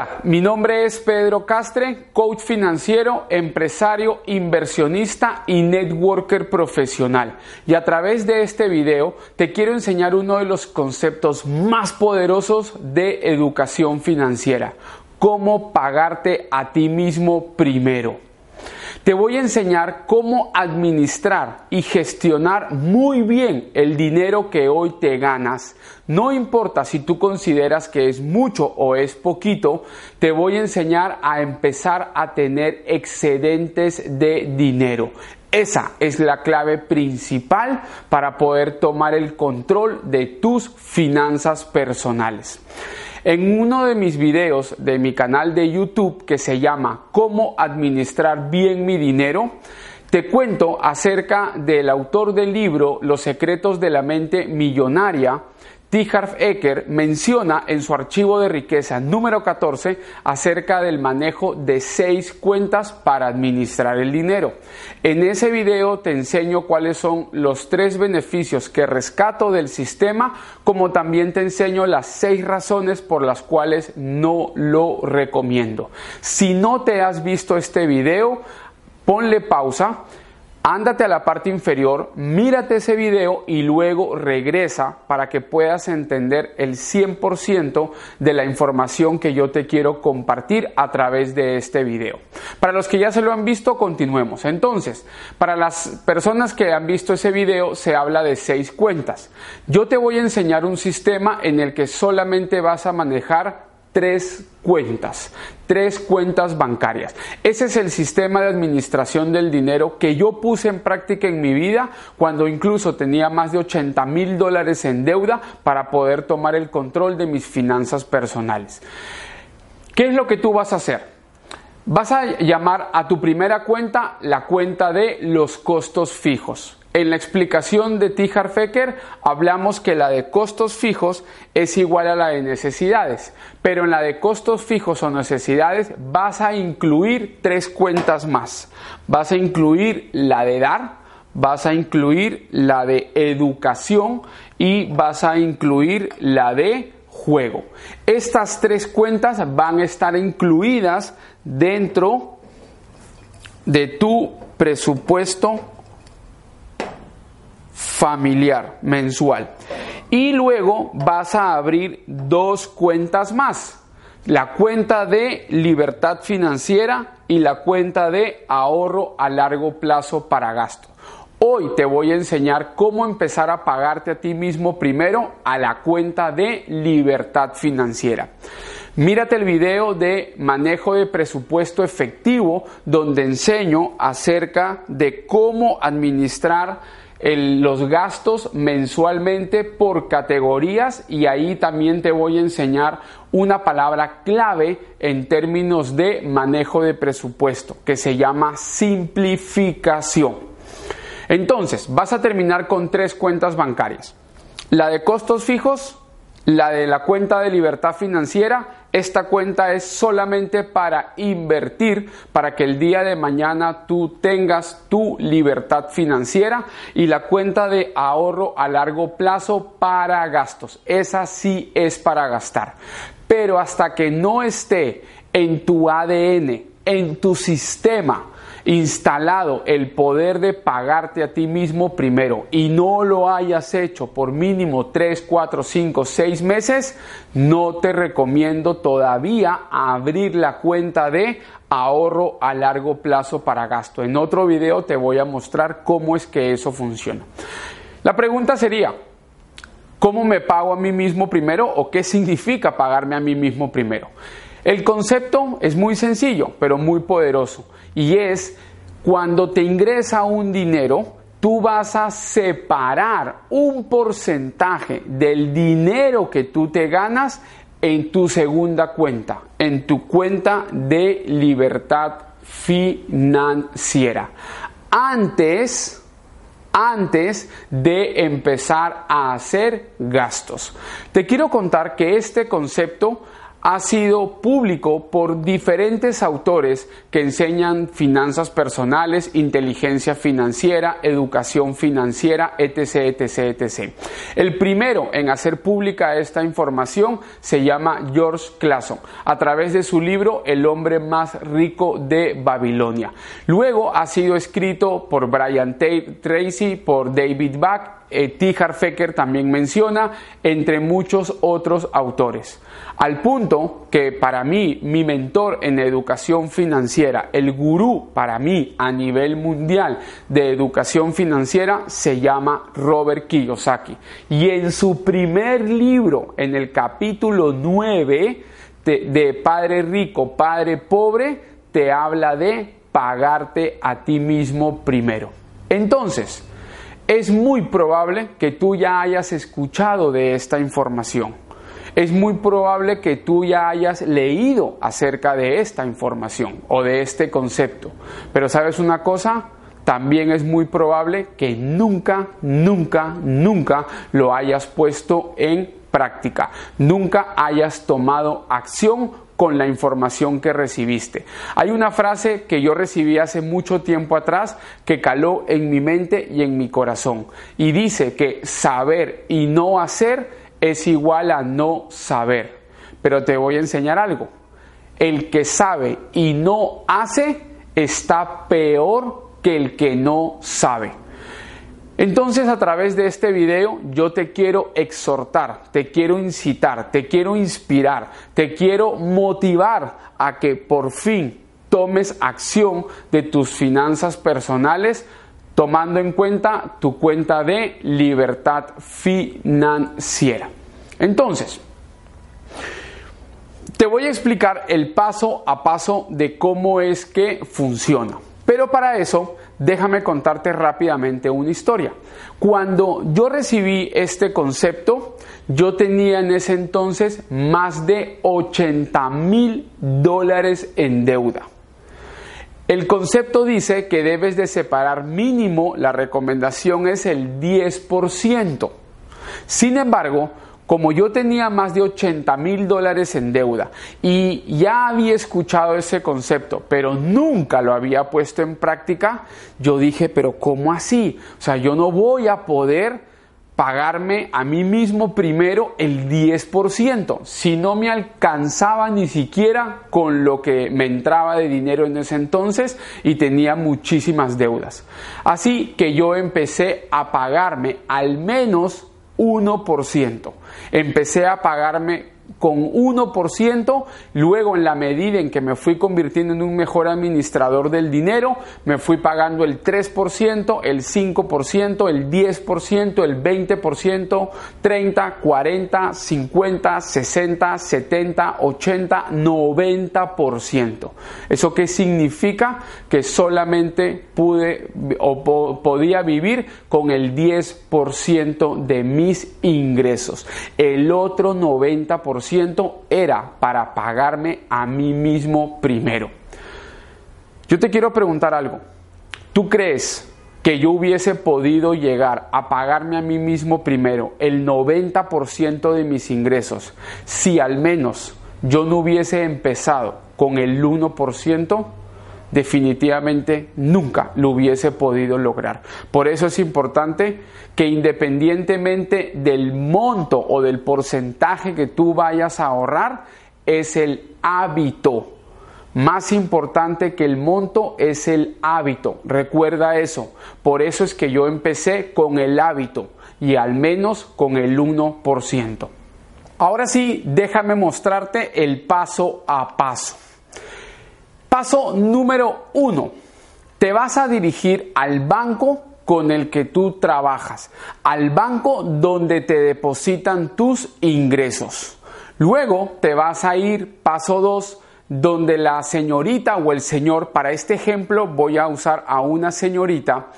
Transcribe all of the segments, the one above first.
Hola, mi nombre es Pedro Castre, coach financiero, empresario, inversionista y networker profesional. Y a través de este video te quiero enseñar uno de los conceptos más poderosos de educación financiera, cómo pagarte a ti mismo primero. Te voy a enseñar cómo administrar y gestionar muy bien el dinero que hoy te ganas. No importa si tú consideras que es mucho o es poquito, te voy a enseñar a empezar a tener excedentes de dinero. Esa es la clave principal para poder tomar el control de tus finanzas personales. En uno de mis videos de mi canal de YouTube que se llama Cómo administrar bien mi dinero, te cuento acerca del autor del libro Los secretos de la mente millonaria, T. Harv Eker menciona en su archivo de riqueza número 14 acerca del manejo de seis cuentas para administrar el dinero. En ese video te enseño cuáles son los tres beneficios que rescato del sistema, como también te enseño las seis razones por las cuales no lo recomiendo. Si no te has visto este video, ponle pausa Ándate a la parte inferior, mírate ese video y luego regresa para que puedas entender el 100% de la información que yo te quiero compartir a través de este video. Para los que ya se lo han visto, continuemos. Entonces, para las personas que han visto ese video, se habla de seis cuentas. Yo te voy a enseñar un sistema en el que solamente vas a manejar tres cuentas, tres cuentas bancarias. Ese es el sistema de administración del dinero que yo puse en práctica en mi vida cuando incluso tenía más de 80 mil dólares en deuda para poder tomar el control de mis finanzas personales. ¿Qué es lo que tú vas a hacer? Vas a llamar a tu primera cuenta la cuenta de los costos fijos. En la explicación de Tijar Fecker hablamos que la de costos fijos es igual a la de necesidades, pero en la de costos fijos o necesidades vas a incluir tres cuentas más. Vas a incluir la de dar, vas a incluir la de educación y vas a incluir la de juego. Estas tres cuentas van a estar incluidas dentro de tu presupuesto familiar mensual. Y luego vas a abrir dos cuentas más. La cuenta de libertad financiera y la cuenta de ahorro a largo plazo para gasto. Hoy te voy a enseñar cómo empezar a pagarte a ti mismo primero a la cuenta de libertad financiera. Mírate el video de manejo de presupuesto efectivo donde enseño acerca de cómo administrar los gastos mensualmente por categorías y ahí también te voy a enseñar una palabra clave en términos de manejo de presupuesto que se llama simplificación. Entonces, vas a terminar con tres cuentas bancarias. La de costos fijos, la de la cuenta de libertad financiera, esta cuenta es solamente para invertir, para que el día de mañana tú tengas tu libertad financiera y la cuenta de ahorro a largo plazo para gastos. Esa sí es para gastar. Pero hasta que no esté en tu ADN, en tu sistema, instalado el poder de pagarte a ti mismo primero y no lo hayas hecho por mínimo 3, 4, 5, 6 meses, no te recomiendo todavía abrir la cuenta de ahorro a largo plazo para gasto. En otro video te voy a mostrar cómo es que eso funciona. La pregunta sería, ¿cómo me pago a mí mismo primero o qué significa pagarme a mí mismo primero? El concepto es muy sencillo, pero muy poderoso, y es cuando te ingresa un dinero, tú vas a separar un porcentaje del dinero que tú te ganas en tu segunda cuenta, en tu cuenta de libertad financiera. Antes, antes de empezar a hacer gastos. Te quiero contar que este concepto ha sido público por diferentes autores que enseñan finanzas personales, inteligencia financiera, educación financiera, etc., etc., etc. El primero en hacer pública esta información se llama George Clason, a través de su libro El hombre más rico de Babilonia. Luego ha sido escrito por Brian Tracy, por David Back, eh, T. Harfecker también menciona, entre muchos otros autores. Al punto que para mí, mi mentor en educación financiera, el gurú para mí a nivel mundial de educación financiera, se llama Robert Kiyosaki. Y en su primer libro, en el capítulo 9 de Padre Rico, Padre Pobre, te habla de pagarte a ti mismo primero. Entonces, es muy probable que tú ya hayas escuchado de esta información. Es muy probable que tú ya hayas leído acerca de esta información o de este concepto. Pero sabes una cosa, también es muy probable que nunca, nunca, nunca lo hayas puesto en práctica. Nunca hayas tomado acción con la información que recibiste. Hay una frase que yo recibí hace mucho tiempo atrás que caló en mi mente y en mi corazón y dice que saber y no hacer es igual a no saber. Pero te voy a enseñar algo. El que sabe y no hace está peor que el que no sabe. Entonces a través de este video yo te quiero exhortar, te quiero incitar, te quiero inspirar, te quiero motivar a que por fin tomes acción de tus finanzas personales tomando en cuenta tu cuenta de libertad financiera. Entonces, te voy a explicar el paso a paso de cómo es que funciona. Pero para eso, déjame contarte rápidamente una historia. Cuando yo recibí este concepto, yo tenía en ese entonces más de 80 mil dólares en deuda. El concepto dice que debes de separar mínimo, la recomendación es el 10%. Sin embargo, como yo tenía más de 80 mil dólares en deuda y ya había escuchado ese concepto, pero nunca lo había puesto en práctica, yo dije, pero ¿cómo así? O sea, yo no voy a poder pagarme a mí mismo primero el 10%, si no me alcanzaba ni siquiera con lo que me entraba de dinero en ese entonces y tenía muchísimas deudas. Así que yo empecé a pagarme al menos 1%. Empecé a pagarme con 1%, luego en la medida en que me fui convirtiendo en un mejor administrador del dinero, me fui pagando el 3%, el 5%, el 10%, el 20%, 30, 40, 50, 60, 70, 80, 90%. ¿Eso qué significa? Que solamente pude o podía vivir con el 10% de mis ingresos. El otro 90% era para pagarme a mí mismo primero. Yo te quiero preguntar algo. ¿Tú crees que yo hubiese podido llegar a pagarme a mí mismo primero el 90% de mis ingresos si al menos yo no hubiese empezado con el 1%? Definitivamente nunca lo hubiese podido lograr. Por eso es importante que independientemente del monto o del porcentaje que tú vayas a ahorrar, es el hábito. Más importante que el monto es el hábito. Recuerda eso. Por eso es que yo empecé con el hábito y al menos con el 1%. Ahora sí, déjame mostrarte el paso a paso. Paso número uno. Te vas a dirigir al banco con el que tú trabajas, al banco donde te depositan tus ingresos. Luego te vas a ir, paso 2, donde la señorita o el señor, para este ejemplo voy a usar a una señorita,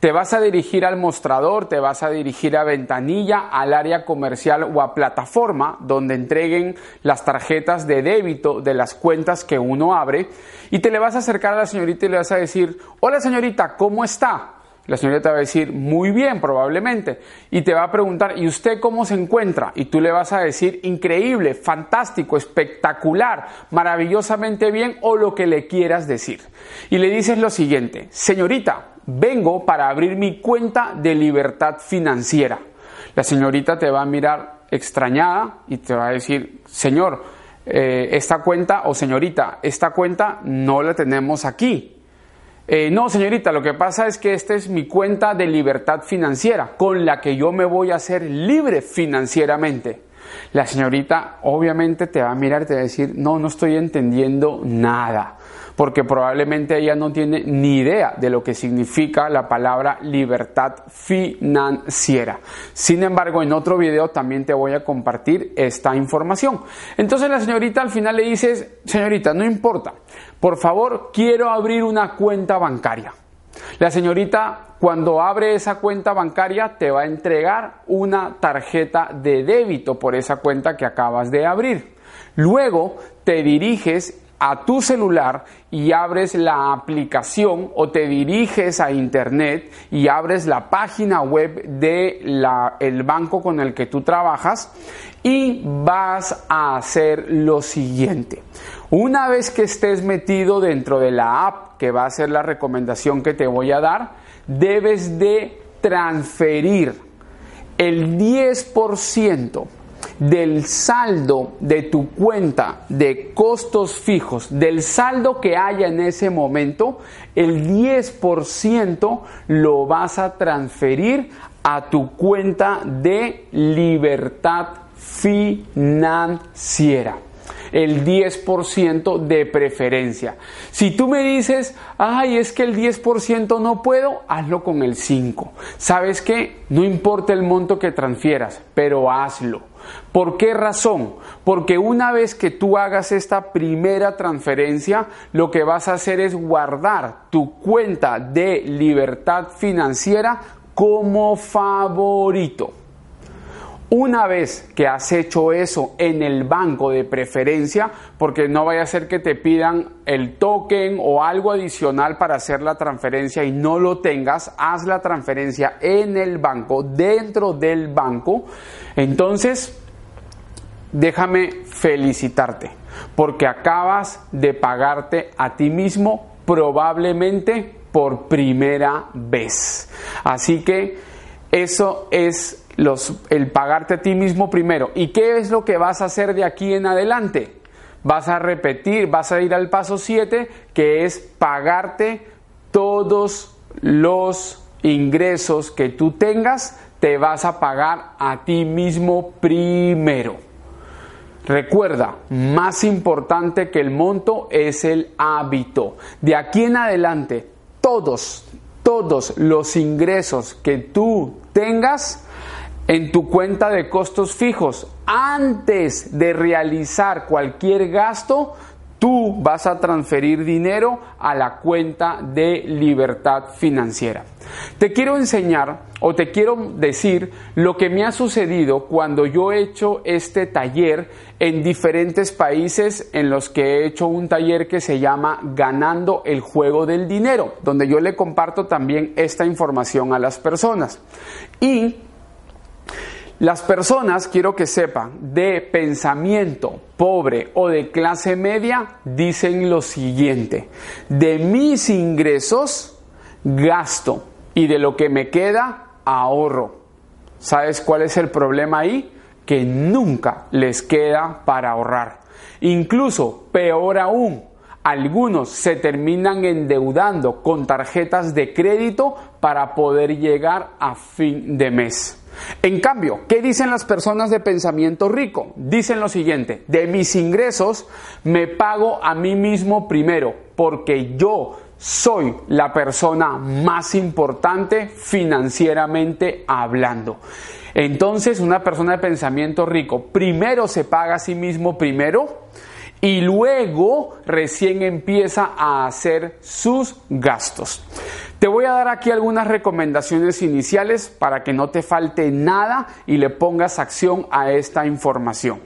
te vas a dirigir al mostrador, te vas a dirigir a ventanilla, al área comercial o a plataforma donde entreguen las tarjetas de débito de las cuentas que uno abre y te le vas a acercar a la señorita y le vas a decir, hola señorita, ¿cómo está? La señorita te va a decir, muy bien, probablemente. Y te va a preguntar, ¿y usted cómo se encuentra? Y tú le vas a decir, increíble, fantástico, espectacular, maravillosamente bien o lo que le quieras decir. Y le dices lo siguiente, señorita, vengo para abrir mi cuenta de libertad financiera. La señorita te va a mirar extrañada y te va a decir, señor, eh, esta cuenta o señorita, esta cuenta no la tenemos aquí. Eh, no, señorita, lo que pasa es que esta es mi cuenta de libertad financiera, con la que yo me voy a hacer libre financieramente. La señorita obviamente te va a mirar y te va a decir, no, no estoy entendiendo nada porque probablemente ella no tiene ni idea de lo que significa la palabra libertad financiera. Sin embargo, en otro video también te voy a compartir esta información. Entonces la señorita al final le dices, señorita, no importa, por favor, quiero abrir una cuenta bancaria. La señorita cuando abre esa cuenta bancaria te va a entregar una tarjeta de débito por esa cuenta que acabas de abrir. Luego te diriges a tu celular y abres la aplicación o te diriges a internet y abres la página web de banco con el que tú trabajas y vas a hacer lo siguiente. Una vez que estés metido dentro de la app, que va a ser la recomendación que te voy a dar, debes de transferir el 10% del saldo de tu cuenta de costos fijos, del saldo que haya en ese momento, el 10% lo vas a transferir a tu cuenta de libertad financiera el 10% de preferencia. Si tú me dices, ay, es que el 10% no puedo, hazlo con el 5. ¿Sabes qué? No importa el monto que transfieras, pero hazlo. ¿Por qué razón? Porque una vez que tú hagas esta primera transferencia, lo que vas a hacer es guardar tu cuenta de libertad financiera como favorito. Una vez que has hecho eso en el banco de preferencia, porque no vaya a ser que te pidan el token o algo adicional para hacer la transferencia y no lo tengas, haz la transferencia en el banco, dentro del banco. Entonces, déjame felicitarte, porque acabas de pagarte a ti mismo probablemente por primera vez. Así que eso es el pagarte a ti mismo primero. ¿Y qué es lo que vas a hacer de aquí en adelante? Vas a repetir, vas a ir al paso 7, que es pagarte todos los ingresos que tú tengas, te vas a pagar a ti mismo primero. Recuerda, más importante que el monto es el hábito. De aquí en adelante, todos, todos los ingresos que tú tengas, en tu cuenta de costos fijos. Antes de realizar cualquier gasto, tú vas a transferir dinero a la cuenta de libertad financiera. Te quiero enseñar o te quiero decir lo que me ha sucedido cuando yo he hecho este taller en diferentes países en los que he hecho un taller que se llama Ganando el juego del dinero, donde yo le comparto también esta información a las personas. Y las personas, quiero que sepan, de pensamiento pobre o de clase media dicen lo siguiente, de mis ingresos gasto y de lo que me queda ahorro. ¿Sabes cuál es el problema ahí? Que nunca les queda para ahorrar. Incluso, peor aún, algunos se terminan endeudando con tarjetas de crédito para poder llegar a fin de mes. En cambio, ¿qué dicen las personas de pensamiento rico? Dicen lo siguiente, de mis ingresos me pago a mí mismo primero, porque yo soy la persona más importante financieramente hablando. Entonces, una persona de pensamiento rico primero se paga a sí mismo primero y luego recién empieza a hacer sus gastos. Te voy a dar aquí algunas recomendaciones iniciales para que no te falte nada y le pongas acción a esta información.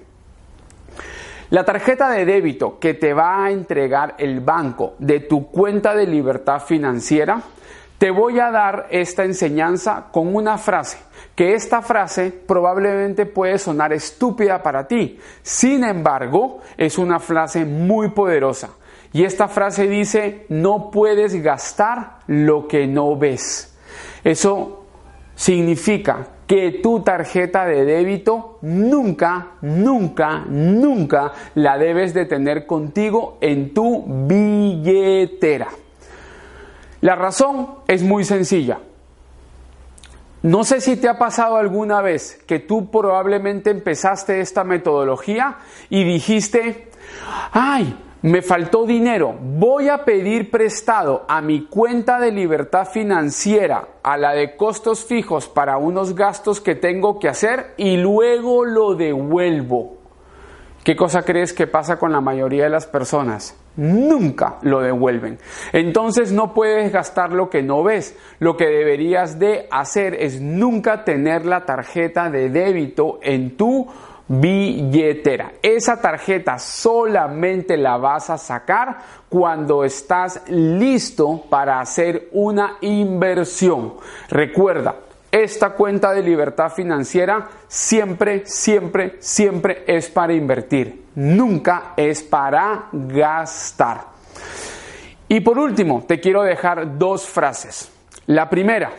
La tarjeta de débito que te va a entregar el banco de tu cuenta de libertad financiera, te voy a dar esta enseñanza con una frase, que esta frase probablemente puede sonar estúpida para ti, sin embargo es una frase muy poderosa. Y esta frase dice, no puedes gastar lo que no ves. Eso significa que tu tarjeta de débito nunca, nunca, nunca la debes de tener contigo en tu billetera. La razón es muy sencilla. No sé si te ha pasado alguna vez que tú probablemente empezaste esta metodología y dijiste, ay, me faltó dinero, voy a pedir prestado a mi cuenta de libertad financiera, a la de costos fijos para unos gastos que tengo que hacer y luego lo devuelvo. ¿Qué cosa crees que pasa con la mayoría de las personas? Nunca lo devuelven. Entonces no puedes gastar lo que no ves. Lo que deberías de hacer es nunca tener la tarjeta de débito en tu billetera. Esa tarjeta solamente la vas a sacar cuando estás listo para hacer una inversión. Recuerda, esta cuenta de libertad financiera siempre, siempre, siempre es para invertir. Nunca es para gastar. Y por último, te quiero dejar dos frases. La primera,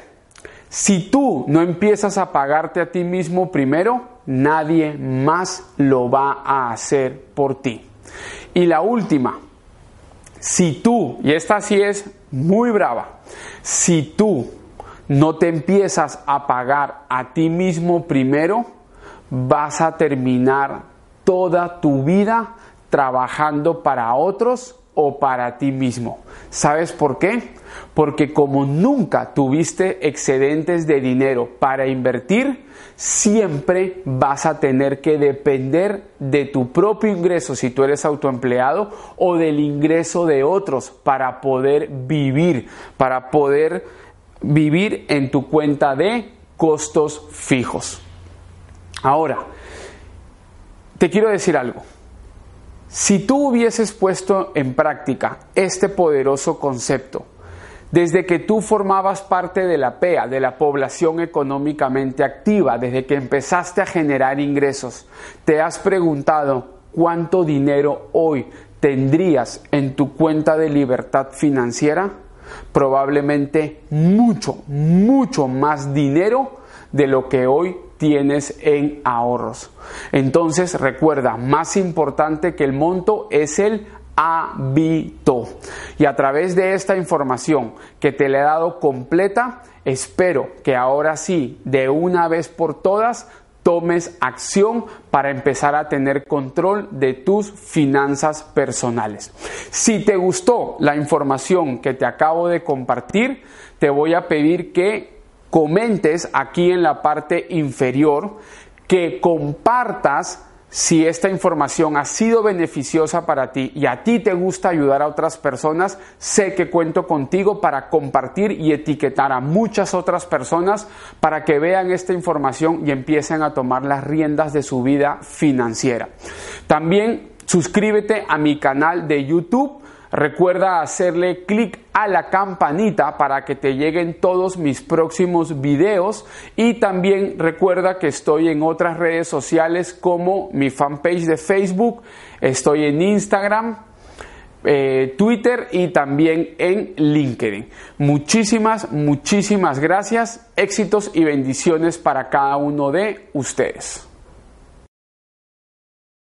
si tú no empiezas a pagarte a ti mismo primero, nadie más lo va a hacer por ti. Y la última, si tú, y esta sí es muy brava, si tú no te empiezas a pagar a ti mismo primero, vas a terminar toda tu vida trabajando para otros o para ti mismo. ¿Sabes por qué? Porque como nunca tuviste excedentes de dinero para invertir, siempre vas a tener que depender de tu propio ingreso si tú eres autoempleado o del ingreso de otros para poder vivir, para poder vivir en tu cuenta de costos fijos. Ahora, te quiero decir algo. Si tú hubieses puesto en práctica este poderoso concepto, desde que tú formabas parte de la PEA, de la población económicamente activa, desde que empezaste a generar ingresos, te has preguntado cuánto dinero hoy tendrías en tu cuenta de libertad financiera? Probablemente mucho, mucho más dinero de lo que hoy tienes en ahorros. Entonces recuerda, más importante que el monto es el hábito. Y a través de esta información que te le he dado completa, espero que ahora sí, de una vez por todas, tomes acción para empezar a tener control de tus finanzas personales. Si te gustó la información que te acabo de compartir, te voy a pedir que comentes aquí en la parte inferior, que compartas si esta información ha sido beneficiosa para ti y a ti te gusta ayudar a otras personas, sé que cuento contigo para compartir y etiquetar a muchas otras personas para que vean esta información y empiecen a tomar las riendas de su vida financiera. También suscríbete a mi canal de YouTube Recuerda hacerle clic a la campanita para que te lleguen todos mis próximos videos y también recuerda que estoy en otras redes sociales como mi fanpage de Facebook, estoy en Instagram, eh, Twitter y también en LinkedIn. Muchísimas, muchísimas gracias, éxitos y bendiciones para cada uno de ustedes.